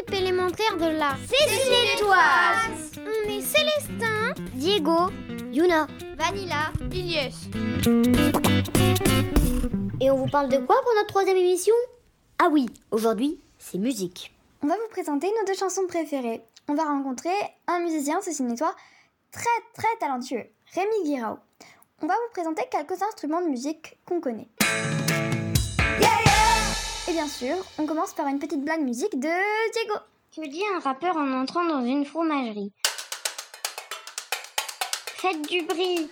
l'équipe élémentaire de la Cécile On est Célestin, Diego, Yuna, Vanilla, Ilyes. Et on vous parle de quoi pour notre troisième émission? Ah oui, aujourd'hui, c'est musique. On va vous présenter nos deux chansons préférées. On va rencontrer un musicien, ceci n'est très très talentueux, Rémi Guirao. On va vous présenter quelques instruments de musique qu'on connaît. Et bien sûr, on commence par une petite blague musique de Diego. Que dit un rappeur en entrant dans une fromagerie. Faites du bruit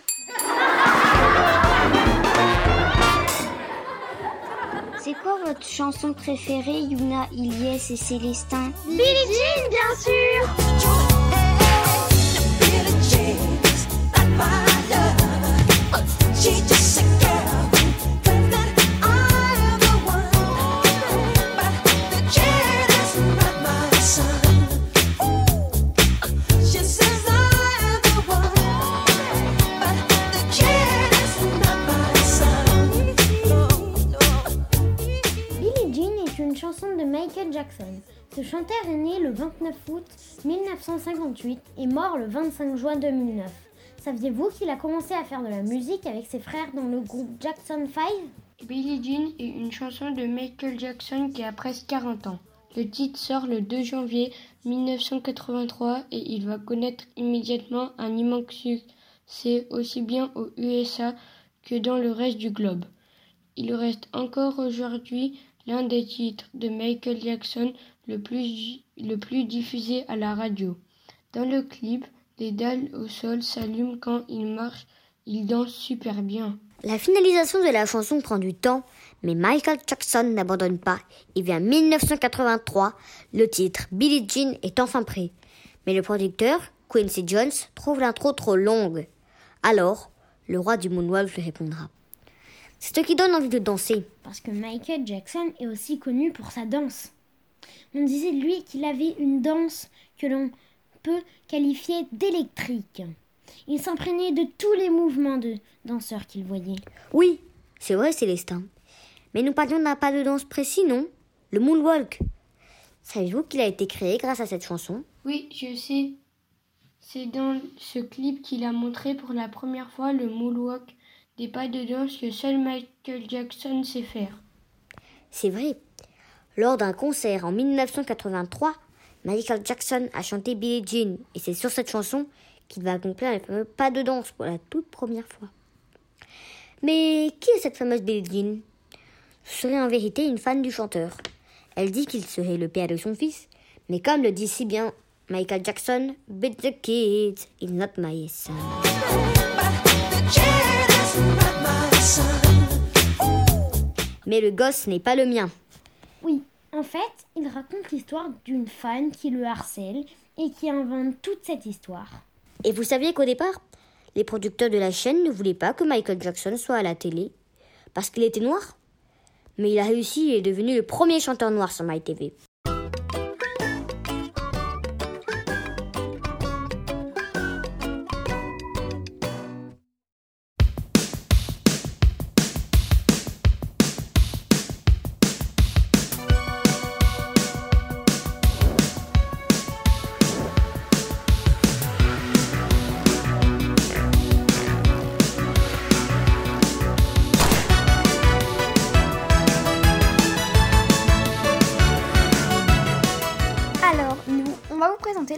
C'est quoi votre chanson préférée, Yuna, Ilyes et Célestin? Billie Jean, bien sûr. Billie Jackson. Ce chanteur est né le 29 août 1958 et mort le 25 juin 2009. Saviez-vous qu'il a commencé à faire de la musique avec ses frères dans le groupe Jackson 5 Billie Jean est une chanson de Michael Jackson qui a presque 40 ans. Le titre sort le 2 janvier 1983 et il va connaître immédiatement un immense succès aussi bien aux USA que dans le reste du globe. Il reste encore aujourd'hui l'un des titres de Michael Jackson le plus, diffusé à la radio. Dans le clip, les dalles au sol s'allument quand il marche, il danse super bien. La finalisation de la chanson prend du temps, mais Michael Jackson n'abandonne pas et vient 1983, le titre Billie Jean est enfin prêt. Mais le producteur, Quincy Jones, trouve l'intro trop longue. Alors, le roi du moonwalk lui répondra. C'est ce qui donne envie de danser. Parce que Michael Jackson est aussi connu pour sa danse. On disait de lui qu'il avait une danse que l'on peut qualifier d'électrique. Il s'imprégnait de tous les mouvements de danseurs qu'il voyait. Oui, c'est vrai, Célestin. Mais nous parlions d'un pas de danse précis, non? Le moonwalk. Savez-vous qu'il a été créé grâce à cette chanson? Oui, je sais. C'est dans ce clip qu'il a montré pour la première fois le moonwalk, des pas de danse que seul Michael Jackson sait faire. C'est vrai. Lors d'un concert en 1983, Michael Jackson a chanté Billie Jean et c'est sur cette chanson qu'il va accomplir les fameux pas de danse pour la toute première fois. Mais qui est cette fameuse Billie Jean? Ce serait en vérité une fan du chanteur. Elle dit qu'il serait le père de son fils, mais comme le dit si bien Michael Jackson, But the kid is not my son. Mais le gosse n'est pas le mien. Oui, en fait, il raconte l'histoire d'une fan qui le harcèle et qui invente toute cette histoire. Et vous saviez qu'au départ, les producteurs de la chaîne ne voulaient pas que Michael Jackson soit à la télé parce qu'il était noir. Mais il a réussi et est devenu le premier chanteur noir sur MyTV.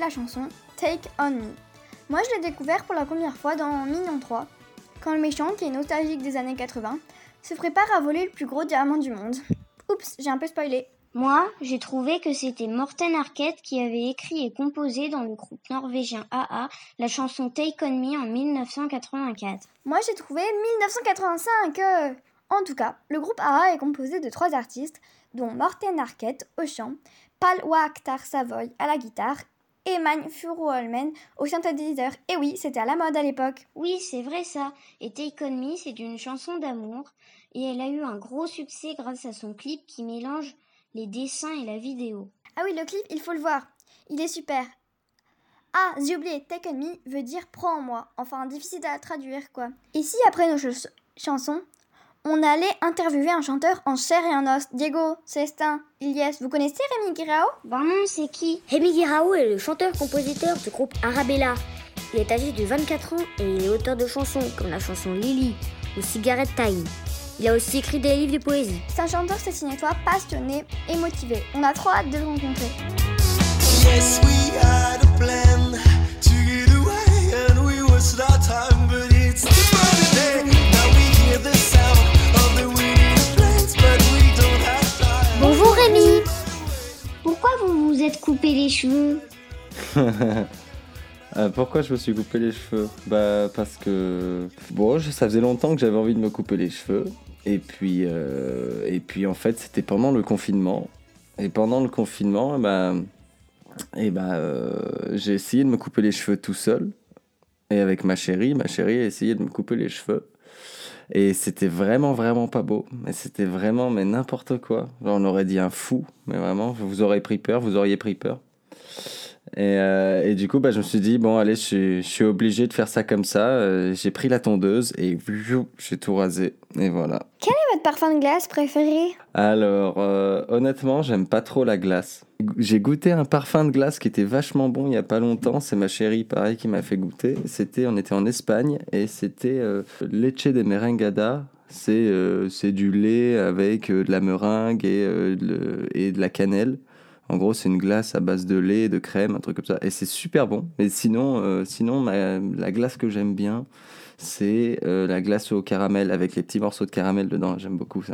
La chanson Take On Me. Moi, je l'ai découvert pour la première fois dans Mignon 3, quand le méchant, qui est nostalgique des années 80, se prépare à voler le plus gros diamant du monde. Oups, j'ai un peu spoilé. Moi, j'ai trouvé que c'était Morten Arquette qui avait écrit et composé dans le groupe norvégien AA la chanson Take On Me en 1984. Moi, j'ai trouvé 1985. euh. En tout cas, le groupe AA est composé de trois artistes, dont Morten Arquette au chant, Pal Waaktar Savoy à la guitare et Magne Furuholmen au synthétiseur. Et oui, c'était à la mode à l'époque. Oui, c'est vrai ça. Et Take On Me, c'est une chanson d'amour et elle a eu un gros succès grâce à son clip qui mélange les dessins et la vidéo. Ah oui, le clip, il faut le voir. Il est super. Ah, j'ai oublié, Take On Me veut dire prends en moi. Enfin, difficile à traduire quoi. Et si après nos ch- chansons, on allait interviewer un chanteur en chair et en os. Diego, Célestin, Ilyes, vous connaissez Rémi Guirao? Non, c'est qui? Rémi Guirao est le chanteur-compositeur du groupe Arabella. Il est âgé de 24 ans et il est auteur de chansons comme la chanson Lily ou Cigarette Time. Il a aussi écrit des livres de poésie. C'est un chanteur, passionné et motivé. On a trop hâte de le rencontrer. Yes, we had a plan to get away, and we wasted Pourquoi vous vous êtes coupé les cheveux Euh, pourquoi je me suis coupé les cheveux Bah parce que bon, ça faisait longtemps que j'avais envie de me couper les cheveux. Et puis euh, et puis en fait c'était pendant le confinement. Et pendant le confinement, eh ben, euh, j'ai essayé de me couper les cheveux tout seul. Et avec ma chérie, ma chérie a essayé de me couper les cheveux. Et c'était vraiment, vraiment pas beau. Mais c'était vraiment, mais n'importe quoi. On aurait dit un fou. Mais vraiment, vous aurez pris peur, vous auriez pris peur. Et, euh, et du coup, bah, je me suis dit, bon, allez, je suis, je suis obligé de faire ça comme ça. Euh, j'ai pris la tondeuse et j'ai tout rasé. Et voilà. Quel est votre parfum de glace préféré? Alors, euh, honnêtement, j'aime pas trop la glace. J'ai goûté un parfum de glace qui était vachement bon il y a pas longtemps. C'est ma chérie, pareil, qui m'a fait goûter. C'était, on était en Espagne et c'était euh, leche de merengada. C'est euh, du lait avec euh, de la meringue et, euh, et de la cannelle. En gros, c'est une glace à base de lait, de crème, un truc comme ça. Et c'est super bon. Mais sinon, euh, sinon ma- la glace que j'aime bien, c'est la glace au caramel avec les petits morceaux de caramel dedans. J'aime beaucoup ça.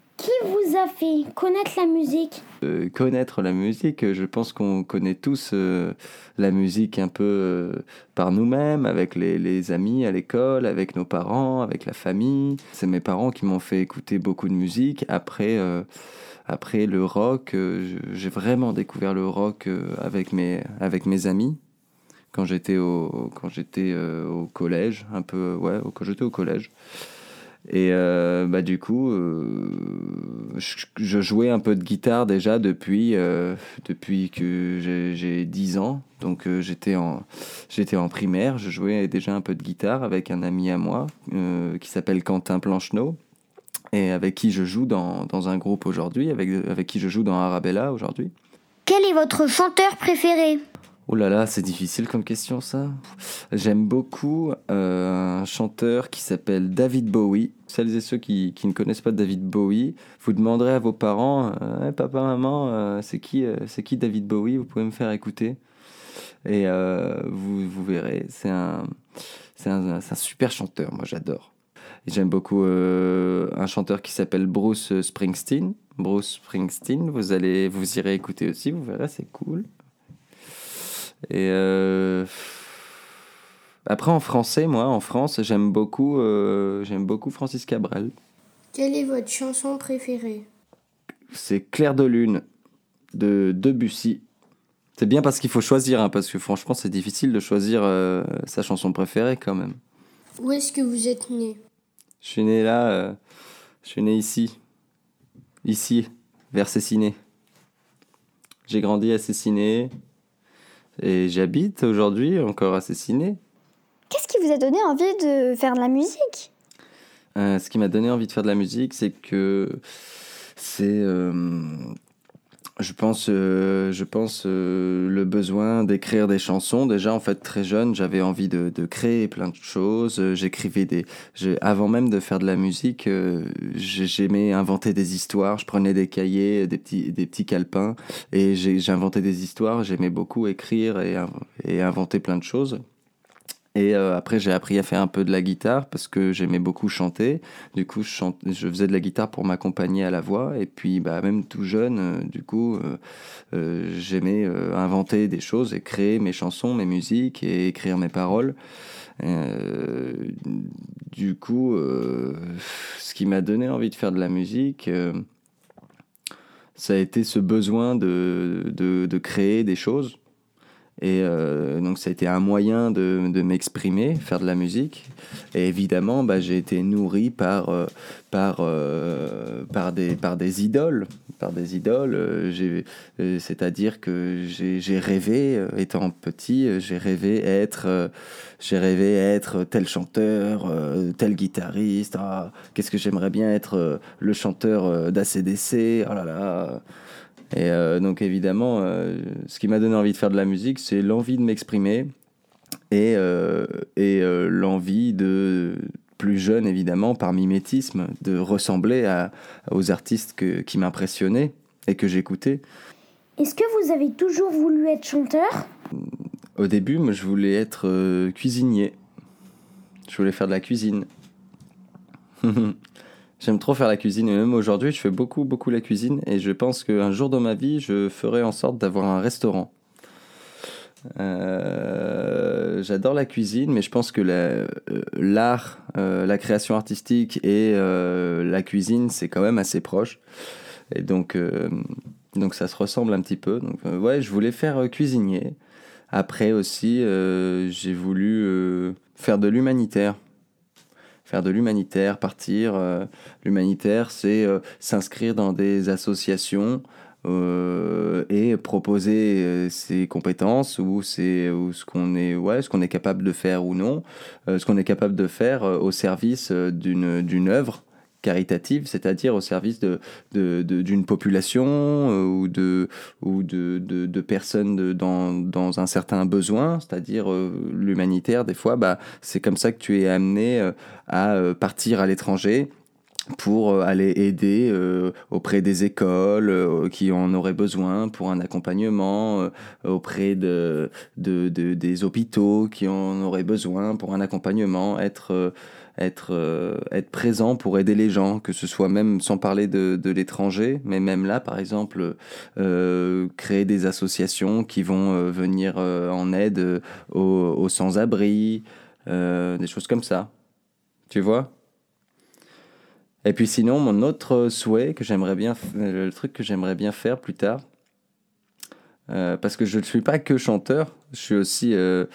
A fait connaître la musique Euh, connaître la musique, je pense qu'on connaît tous euh, la musique un peu euh, par nous-mêmes, avec les, les amis à l'école, avec nos parents, avec la famille. C'est mes parents qui m'ont fait écouter beaucoup de musique. Après, après le rock, j'ai vraiment découvert le rock avec, mes, avec mes amis. Quand j'étais au, quand j'étais au collège, un peu, ouais, quand j'étais au collège. Et euh, bah, du coup, euh, je, jouais un peu de guitare déjà depuis, euh, depuis que j'ai- j'ai 10 ans. Donc j'étais en, en primaire, je jouais déjà un peu de guitare avec un ami à moi qui s'appelle Quentin Plancheneau et avec qui je joue dans, dans un groupe aujourd'hui, avec, avec qui je joue dans Arabella aujourd'hui. Quel est votre chanteur préféré? Oh là là, c'est difficile comme question ça. J'aime beaucoup euh, un chanteur qui s'appelle David Bowie. Celles et ceux qui, qui ne connaissent pas David Bowie, vous demanderez à vos parents, euh, Eh, papa, maman, euh, c'est qui, c'est qui David Bowie? Vous pouvez me faire écouter. Et vous, vous verrez, c'est un, c'est un, un super chanteur, moi j'adore. J'aime beaucoup un chanteur qui s'appelle Bruce Springsteen. Bruce Springsteen, vous allez, vous irez écouter aussi, vous verrez, c'est cool. Et euh, après en français, moi, en France, j'aime beaucoup, euh, j'aime beaucoup Francis Cabrel. Quelle est votre chanson préférée? C'est Clair de lune de Debussy. C'est bien parce qu'il faut choisir, hein, parce que franchement, c'est difficile de choisir euh, sa chanson préférée quand même. Où est-ce que vous êtes né? Je suis né là, euh, je suis né ici, ici, vers Cessiné. J'ai grandi à Cessiné et j'habite aujourd'hui encore à Cessiné. Qu'est-ce qui vous a donné envie de faire de la musique? Euh, ce qui m'a donné envie de faire de la musique, c'est que c'est, euh, je pense, euh, je pense euh, le besoin d'écrire des chansons. Déjà, en fait, très jeune, j'avais envie de, de créer plein de choses. Euh, J'écrivais des, avant même de faire de la musique, euh, j'ai- j'aimais inventer des histoires. Je prenais des cahiers, des petits, des petits calepins, et j'inventais des histoires. J'aimais beaucoup écrire et, et inventer plein de choses. Et euh, après, j'ai appris à faire un peu de la guitare parce que j'aimais beaucoup chanter. Du coup, je, faisais de la guitare pour m'accompagner à la voix. Et puis, bah, même tout jeune, euh, du coup, euh, j'aimais inventer des choses et créer mes chansons, mes musiques et écrire mes paroles. Du coup, ce qui m'a donné envie de faire de la musique, ça a été ce besoin de, de créer des choses. Et euh, donc ça a été un moyen de, de m'exprimer, faire de la musique. Et évidemment, bah, j'ai été nourri par, euh, par, euh, par, des, par des idoles. Par des idoles. C'est-à-dire que j'ai rêvé, étant petit, j'ai rêvé être, rêvé être tel chanteur, tel guitariste. Ah, Qu'est-ce que j'aimerais bien être le chanteur d'ACDC. Oh là là. Et euh, donc évidemment, euh, ce qui m'a donné envie de faire de la musique, c'est l'envie de m'exprimer et, euh, et l'envie de, plus jeune évidemment, par mimétisme, de ressembler à, aux artistes que- qui m'impressionnaient et que j'écoutais. Est-ce que vous avez toujours voulu être chanteur? Au début, moi, je voulais être cuisinier. Je voulais faire de la cuisine. J'aime trop faire la cuisine et même aujourd'hui, je fais beaucoup, beaucoup la cuisine et je pense qu'un jour dans ma vie, je ferai en sorte d'avoir un restaurant. Euh, J'adore la cuisine, mais je pense que euh, l'art, euh, la création artistique et la cuisine, c'est quand même assez proche. Et donc, donc ça se ressemble un petit peu. Donc, ouais, je voulais faire cuisinier. Après aussi, j'ai voulu faire de l'humanitaire. Faire de l'humanitaire, partir. euh, l'humanitaire, c'est euh, s'inscrire dans des associations euh, et proposer ses compétences ou, ses- ou ce qu'on est, ouais, ce qu'on est capable de faire ou non, ce qu'on est capable de faire au service d'une œuvre c'est-à-dire au service de, de- d'une population euh, ou de, ou de, de, personnes dans, dans un certain besoin, c'est-à-dire euh, l'humanitaire, des fois, bah, c'est comme ça que tu es amené euh, à partir à l'étranger pour aller aider auprès des écoles qui en auraient besoin pour un accompagnement, auprès de, de, de- des hôpitaux qui en auraient besoin pour un accompagnement, être, être, euh, être présent pour aider les gens, que ce soit même sans parler de, de l'étranger, mais même là, par exemple, euh, créer des associations qui vont euh, venir en aide aux, aux sans-abri, des choses comme ça. Tu vois? Et puis sinon, mon autre souhait que j'aimerais bien, le truc que j'aimerais bien faire plus tard, parce que je ne suis pas que chanteur, je suis aussi, je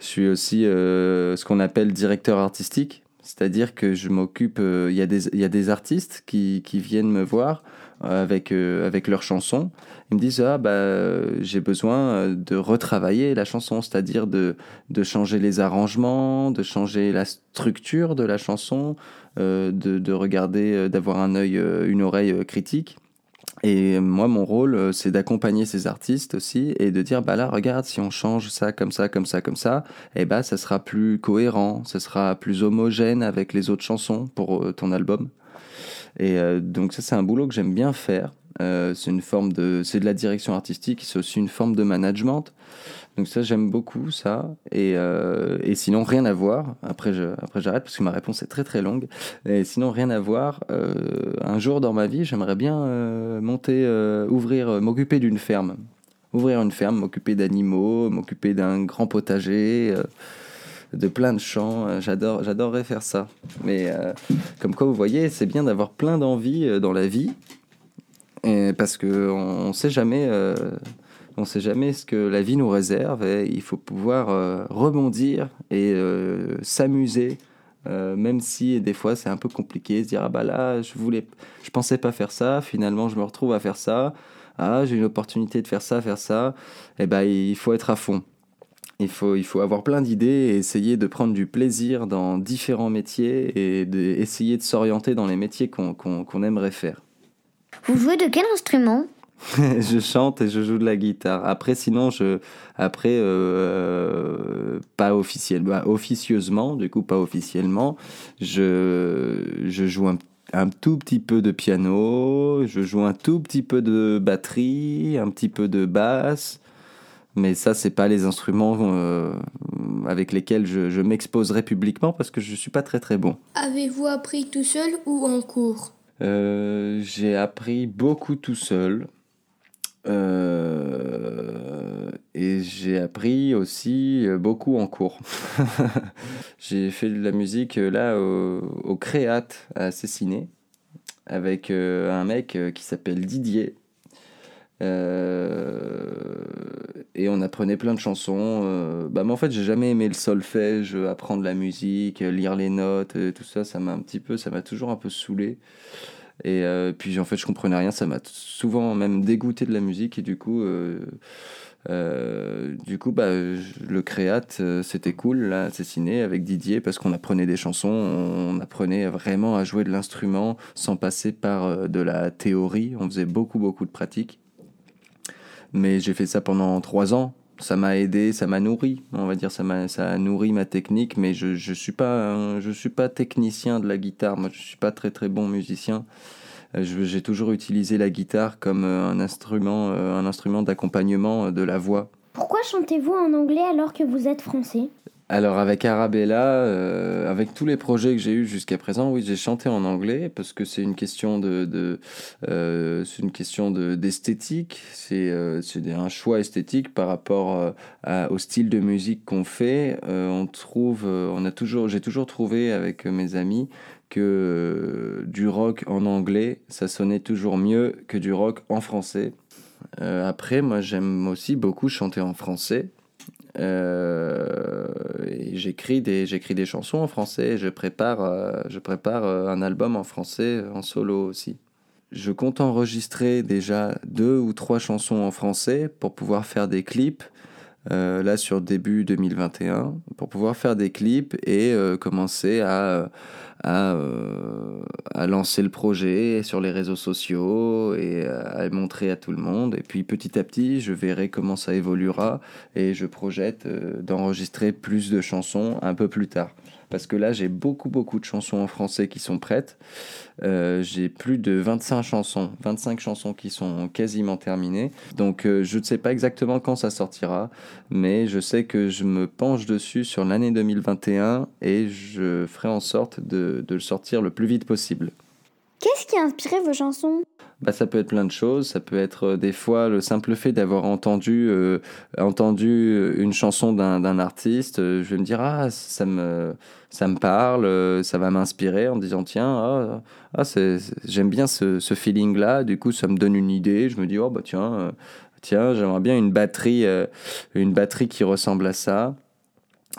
suis aussi ce qu'on appelle directeur artistique, c'est-à-dire que je m'occupe, euh, il y, a des- il y a des artistes qui, qui viennent me voir euh, avec, euh, avec leurs chansons, ils me disent ah bah j'ai besoin de retravailler la chanson, c'est-à-dire de, de changer les arrangements, de changer la structure de la chanson, de, de regarder, d'avoir un œil, une oreille critique. Et moi, mon rôle, euh, c'est d'accompagner ces artistes aussi et de dire, bah là, regarde, si on change ça comme ça, comme ça, comme ça, eh bah, ça sera plus cohérent, ça sera plus homogène avec les autres chansons pour euh, ton album. Et euh, donc ça, c'est un boulot que j'aime bien faire. C'est une forme de, c'est de la direction artistique, c'est aussi une forme de management. Donc ça, j'aime beaucoup ça. Et, euh, et sinon, rien à voir. Après, je, après j'arrête parce que ma réponse est très très longue. Et sinon, rien à voir. Euh, un jour dans ma vie, j'aimerais bien euh, monter, ouvrir, m'occuper d'une ferme. Ouvrir une ferme, m'occuper d'animaux, m'occuper d'un grand potager. de plein de champs, j'adore, j'adorerais faire ça. Mais comme quoi, vous voyez, c'est bien d'avoir plein d'envies dans la vie, parce que on, on sait jamais, on sait jamais ce que la vie nous réserve. Et il faut pouvoir euh, rebondir et euh, s'amuser, euh, même si des fois c'est un peu compliqué, se dire ah bah là, je voulais, je pensais pas faire ça, finalement je me retrouve à faire ça. Ah, j'ai une opportunité de faire ça, faire ça. Et ben il faut être à fond. Il faut, il faut avoir plein d'idées et essayer de prendre du plaisir dans différents métiers et de, essayer de s'orienter dans les métiers qu'on aimerait faire. Vous jouez de quel instrument? je chante et je joue de la guitare. Après, sinon, je, après, euh, pas officiellement, bah, officieusement, du coup, pas officiellement, je, je joue un, un tout petit peu de piano, je joue un tout petit peu de batterie, un petit peu de basse. Mais ça, c'est pas les instruments euh, avec lesquels je, je m'exposerai publiquement parce que je suis pas très très bon. Avez-vous appris tout seul ou en cours? Euh, j'ai appris beaucoup tout seul. Euh, et j'ai appris aussi euh, beaucoup en cours. j'ai fait de la musique euh, là au, au Créat à Cessiné avec un mec qui s'appelle Didier. Et on apprenait plein de chansons. bah, moi, en fait, j'ai jamais aimé le solfège, apprendre la musique, lire les notes, tout ça. Ça m'a un petit peu, ça m'a toujours un peu saoulé. Et euh, puis, en fait, je comprenais rien. Ça m'a souvent même dégoûté de la musique. Et du coup, euh, euh, du coup, bah, le créat, c'était cool, là, assassiné avec Didier, parce qu'on apprenait des chansons, on apprenait vraiment à jouer de l'instrument sans passer par de la théorie. On faisait beaucoup, beaucoup de pratiques. Mais j'ai fait ça pendant trois ans. Ça m'a aidé, ça m'a nourri, on va dire, ça m'a, ça a nourri ma technique, mais je, je suis pas, suis pas technicien de la guitare. Moi, je suis pas très très bon musicien. Euh, J'ai toujours utilisé la guitare comme euh, un instrument, euh, un instrument d'accompagnement de la voix. Pourquoi chantez-vous en anglais alors que vous êtes français? Alors avec Arabella, euh, avec tous les projets que j'ai eus jusqu'à présent, oui, j'ai chanté en anglais parce que c'est une question de, de euh, c'est une question de d'esthétique. C'est euh, c'est un choix esthétique par rapport euh, au style de musique qu'on fait. Euh, on trouve, euh, on a toujours, j'ai toujours trouvé avec mes amis que du rock en anglais, ça sonnait toujours mieux que du rock en français. Après, moi, j'aime aussi beaucoup chanter en français. Euh, j'écris des des chansons en français. et Je prépare euh, je prépare euh, un album en français en solo aussi. Je compte enregistrer déjà deux ou trois chansons en français pour pouvoir faire des clips. Euh, là sur début 2021 pour pouvoir faire des clips et euh, commencer à euh, à lancer le projet sur les réseaux sociaux et à le montrer à tout le monde. Et puis petit à petit, je verrai comment ça évoluera et je projette d'enregistrer plus de chansons un peu plus tard. Parce que là, j'ai beaucoup, beaucoup de chansons en français qui sont prêtes. Euh, j'ai plus de 25 chansons, 25 chansons qui sont quasiment terminées. Donc, euh, je ne sais pas exactement quand ça sortira, mais je sais que je me penche dessus sur l'année 2021 et je ferai en sorte de, de le sortir le plus vite possible. Qu'est-ce qui a inspiré vos chansons? Bah, ça peut être plein de choses. Ça peut être euh, des fois le simple fait d'avoir entendu, euh, entendu une chanson d'un d'un artiste. euh, je vais me dire, ah, ça me, ça me parle, euh, ça va m'inspirer en me disant, tiens, ah, ah, j'aime bien ce, ce feeling-là. Du coup, ça me donne une idée. Je me dis, oh, bah tiens, euh, tiens j'aimerais bien une batterie, euh, une batterie qui ressemble à ça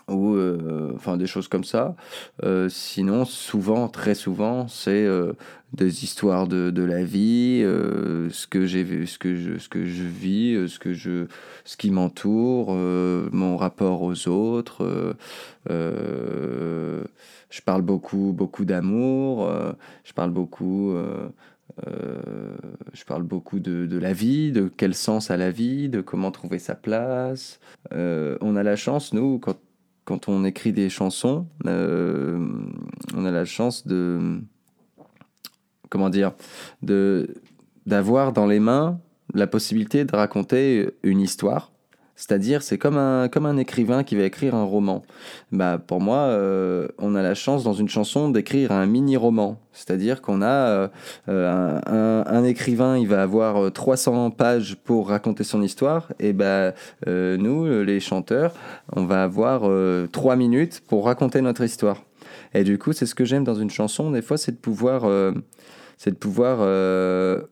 ou euh, enfin des choses comme ça. Euh, sinon, souvent, très souvent, c'est euh, des histoires de, de la vie, ce que j'ai vu, ce que je, ce que je vis, ce que je, ce qui m'entoure, mon rapport aux autres. je parle beaucoup, beaucoup d'amour. je parle beaucoup. je parle beaucoup de, de la vie, de quel sens a la vie, de comment trouver sa place. On a la chance, nous, quand quand on écrit des chansons, euh, on a la chance de comment dire d'avoir dans les mains la possibilité de raconter une histoire. C'est-à-dire, c'est comme un, comme un écrivain qui va écrire un roman. Bah, pour moi, euh, on a la chance dans une chanson d'écrire un mini-roman. C'est-à-dire qu'on a euh, euh, un, un- écrivain, il va avoir euh, 300 pages pour raconter son histoire. Et bah, euh, nous, euh, les chanteurs, on va avoir euh, 3 minutes pour raconter notre histoire. Et du coup, c'est ce que j'aime dans une chanson, des fois, c'est de pouvoir, euh, c'est de pouvoir euh,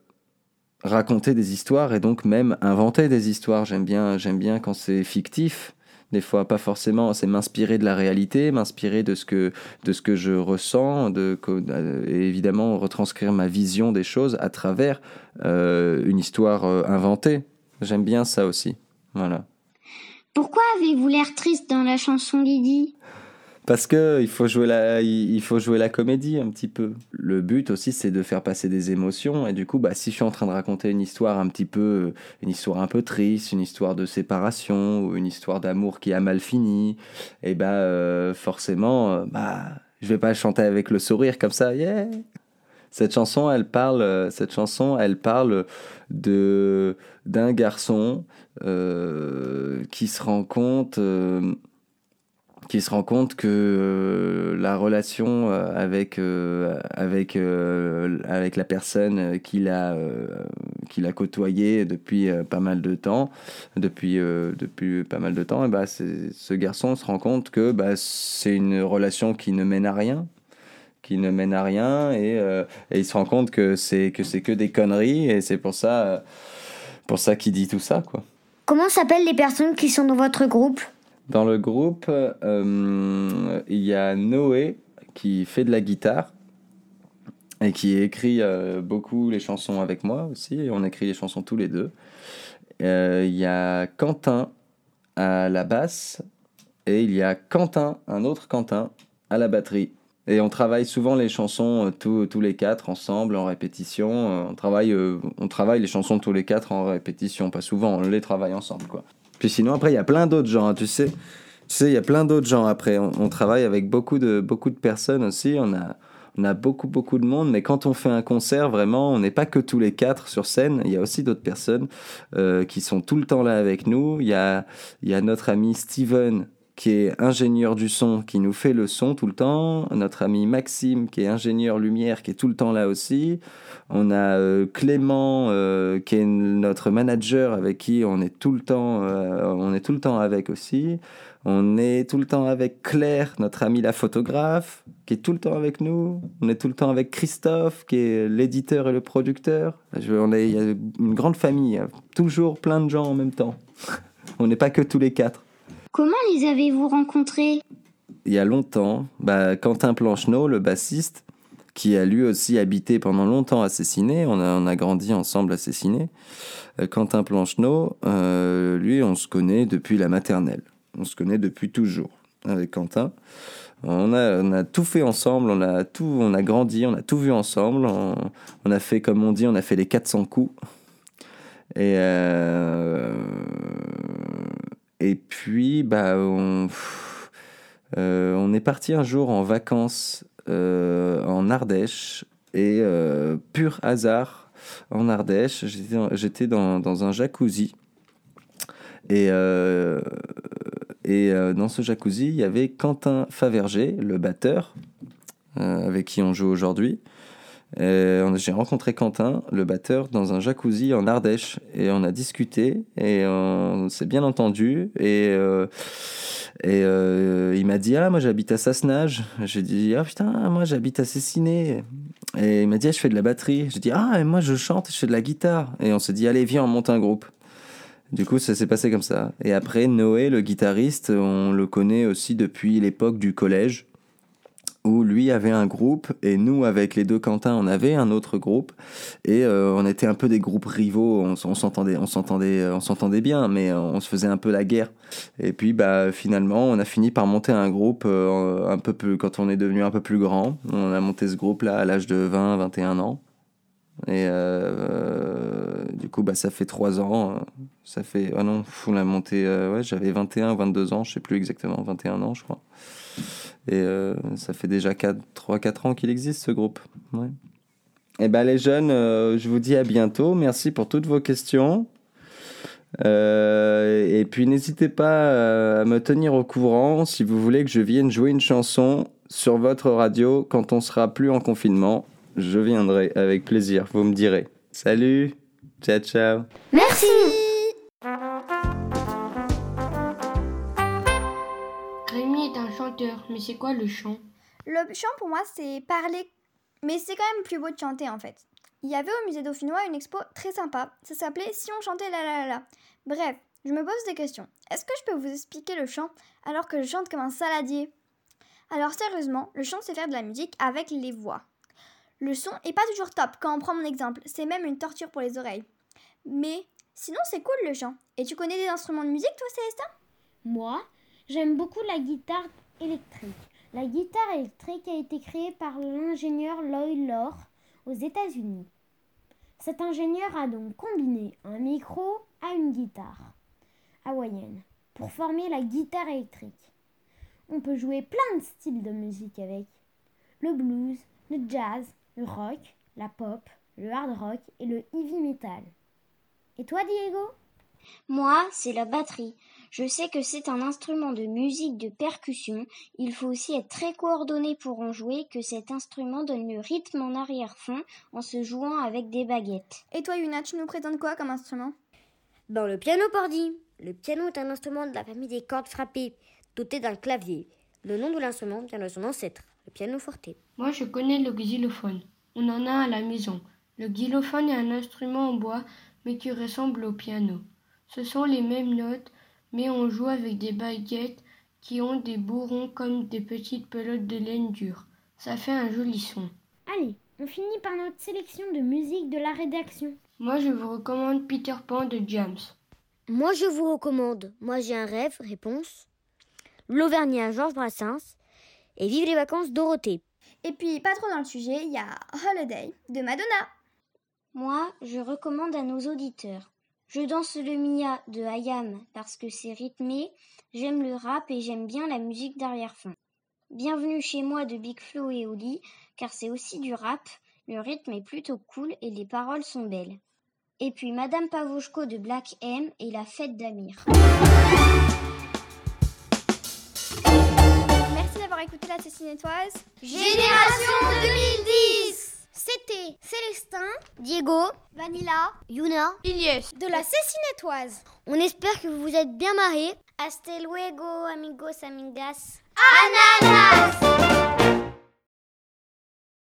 raconter des histoires et donc même inventer des histoires. J'aime bien, j'aime bien quand c'est fictif. Des fois, pas forcément, c'est m'inspirer de la réalité, m'inspirer de ce que, de ce que je ressens, de, euh, et évidemment retranscrire ma vision des choses à travers euh, une histoire euh, inventée. J'aime bien ça aussi. Voilà. Pourquoi avez-vous l'air triste dans la chanson Lydie? Parce que il faut jouer la, il faut jouer la comédie un petit peu. Le but aussi, c'est de faire passer des émotions. Et du coup, bah, si je suis en train de raconter une histoire un petit peu, une histoire un peu triste, une histoire de séparation ou une histoire d'amour qui a mal fini, et bah, euh, forcément, euh, bah, je vais pas chanter avec le sourire comme ça. Yeah. Cette chanson, elle parle, euh, cette chanson, elle parle de d'un garçon euh, qui se rend compte. euh, qui se rend compte que euh, la relation euh, avec, euh, avec, avec la personne qu'il a, qu'il a côtoyée depuis pas mal de temps, depuis, depuis pas mal de temps, et bah, ce garçon se rend compte que bah, c'est une relation qui ne mène à rien qui ne mène à rien et, et il se rend compte que c'est que c'est que des conneries et c'est pour ça pour ça qu'il dit tout ça quoi. Comment s'appellent les personnes qui sont dans votre groupe? Dans le groupe, euh, il y a Noé qui fait de la guitare et qui écrit euh, beaucoup les chansons avec moi aussi. On écrit les chansons tous les deux. Euh, Il y a Quentin à la basse et il y a Quentin, un autre Quentin, à la batterie. Et on travaille souvent les chansons tous, tous les quatre ensemble en répétition. On travaille, on travaille les chansons tous les quatre en répétition, pas souvent, on les travaille ensemble quoi. Puis sinon après il y a plein d'autres gens, hein, tu sais. Tu sais, il y a plein d'autres gens après. On, travaille avec beaucoup de, beaucoup de personnes aussi. On a, on a beaucoup, beaucoup de monde. Mais quand on fait un concert, vraiment, on n'est pas que tous les quatre sur scène. Il y a aussi d'autres personnes euh, qui sont tout le temps là avec nous. Il y a, il y a notre ami Steven qui est ingénieur du son, qui nous fait le son tout le temps. Notre ami Maxime, qui est ingénieur lumière, qui est tout le temps là aussi. On a euh, Clément, euh, qui est notre manager, avec qui on est tout le temps, euh, on est tout le temps avec aussi. On est tout le temps avec Claire, notre amie la photographe, qui est tout le temps avec nous. On est tout le temps avec Christophe, qui est l'éditeur et le producteur. Je- on est, il y a une grande famille, toujours plein de gens en même temps. on n'est pas que tous les quatre. Comment les avez-vous rencontrés? Il y a longtemps, bah, Quentin Plancheneau, le bassiste, qui a lui aussi habité pendant longtemps à Cessiné, on a, a grandi ensemble à Cessiné. Euh, Quentin Plancheneau, euh, lui, on se connaît depuis la maternelle. On se connaît depuis toujours avec Quentin. On a, tout fait ensemble, on a, tout, on a grandi, on a tout vu ensemble. On, on a fait, comme on dit, on a fait les 400 coups. Et, euh, et puis, bah, on, euh, on est parti un jour en vacances euh, en Ardèche et euh, pur hasard en Ardèche, j'étais dans- un jacuzzi et, et dans ce jacuzzi il y avait Quentin Faverger, le batteur avec qui on joue aujourd'hui. On- J'ai rencontré Quentin, le batteur, dans un jacuzzi en Ardèche et on a discuté et on s'est bien entendu et euh, euh, il m'a dit ah moi j'habite à Sassenage. J'ai dit ah putain moi j'habite à Cessiné. Et il m'a dit ah, je fais de la batterie. J'ai dit ah et moi je chante, je fais de la guitare. Et on s'est dit allez viens on monte un groupe. Du coup ça s'est passé comme ça. Et après Noé le guitariste on le connaît aussi depuis l'époque du collège où lui avait un groupe et nous avec les deux Quentin on avait un autre groupe. Et euh, on était un peu des groupes rivaux. On, s'entendait on s'entendait on s'entendait bien mais euh, on se faisait un peu la guerre. Et puis bah finalement on a fini par monter un groupe euh, un peu plus quand on est devenu un peu plus grand. On a monté ce groupe là à l'âge de 20 21 ans. Et du coup bah ça fait trois ans ça fait ah non on l'a monté j'avais 21 22 ans je sais plus exactement 21 ans je crois et euh, ça fait déjà 3-4 ans qu'il existe ce groupe. Et ben les jeunes, euh, je vous dis à bientôt. Merci pour toutes vos questions. Euh, et puis n'hésitez pas à me tenir au courant si vous voulez que je vienne jouer une chanson sur votre radio quand on sera plus en confinement. Je viendrai avec plaisir, vous me direz. Salut, ciao ciao. Merci c'est quoi le chant? Le chant pour moi c'est parler, mais c'est quand même plus beau de chanter en fait. Il y avait au musée dauphinois une expo très sympa, ça s'appelait Si on chantait la la la la. Bref, je me pose des questions. Est-ce que je peux vous expliquer le chant alors que je chante comme un saladier? Alors sérieusement, le chant c'est faire de la musique avec les voix. Le son est pas toujours top quand on prend mon exemple, c'est même une torture pour les oreilles. Mais sinon c'est cool le chant. Et tu connais des instruments de musique toi Célestin? Moi, j'aime beaucoup la guitare électrique. La guitare électrique a été créée par l'ingénieur Lloyd Lohr aux États-Unis. Cet ingénieur a donc combiné un micro à une guitare hawaïenne pour former la guitare électrique. On peut jouer plein de styles de musique avec le blues, le jazz, le rock, la pop, le hard rock et le heavy metal. Et toi, Diego? Moi, c'est la batterie. Je sais que c'est un instrument de musique de percussion. Il faut aussi être très coordonné pour en jouer, que cet instrument donne le rythme en arrière-fond en se jouant avec des baguettes. Et toi Yuna, tu nous présentes quoi comme instrument? Dans le piano pordi. Le piano est un instrument de la famille des cordes frappées, doté d'un clavier. Le nom de l'instrument vient de son ancêtre, le piano forte. Moi, je connais le xylophone. On en a à la maison. Le xylophone est un instrument en bois, mais qui ressemble au piano. Ce sont les mêmes notes, mais on joue avec des baguettes qui ont des bourrons comme des petites pelotes de laine dure. Ça fait un joli son. Allez, on finit par notre sélection de musique de la rédaction. Moi, je vous recommande Peter Pan de James. Moi, je vous recommande Moi, j'ai un rêve, réponse. L'Auvergnat, Georges Brassens. Et Vive les vacances, Dorothée. Et puis, pas trop dans le sujet, il y a Holiday de Madonna. Moi, je recommande à nos auditeurs. Je danse le Mia de Hayam parce que c'est rythmé, j'aime le rap et j'aime bien la musique d'arrière-fond. Bienvenue chez moi de Big Flo et Oli car c'est aussi du rap, le rythme est plutôt cool et les paroles sont belles. Et puis Madame Pavoshko de Black M et la fête d'Amir. Merci d'avoir écouté la Cécinétoise. Génération 2010 C'était Célestin, Diego, Vanilla, Yuna. Ilyes. de la Cécinétoise. On espère que vous vous êtes bien marrés. Hasta luego, amigos, amigas. Ananas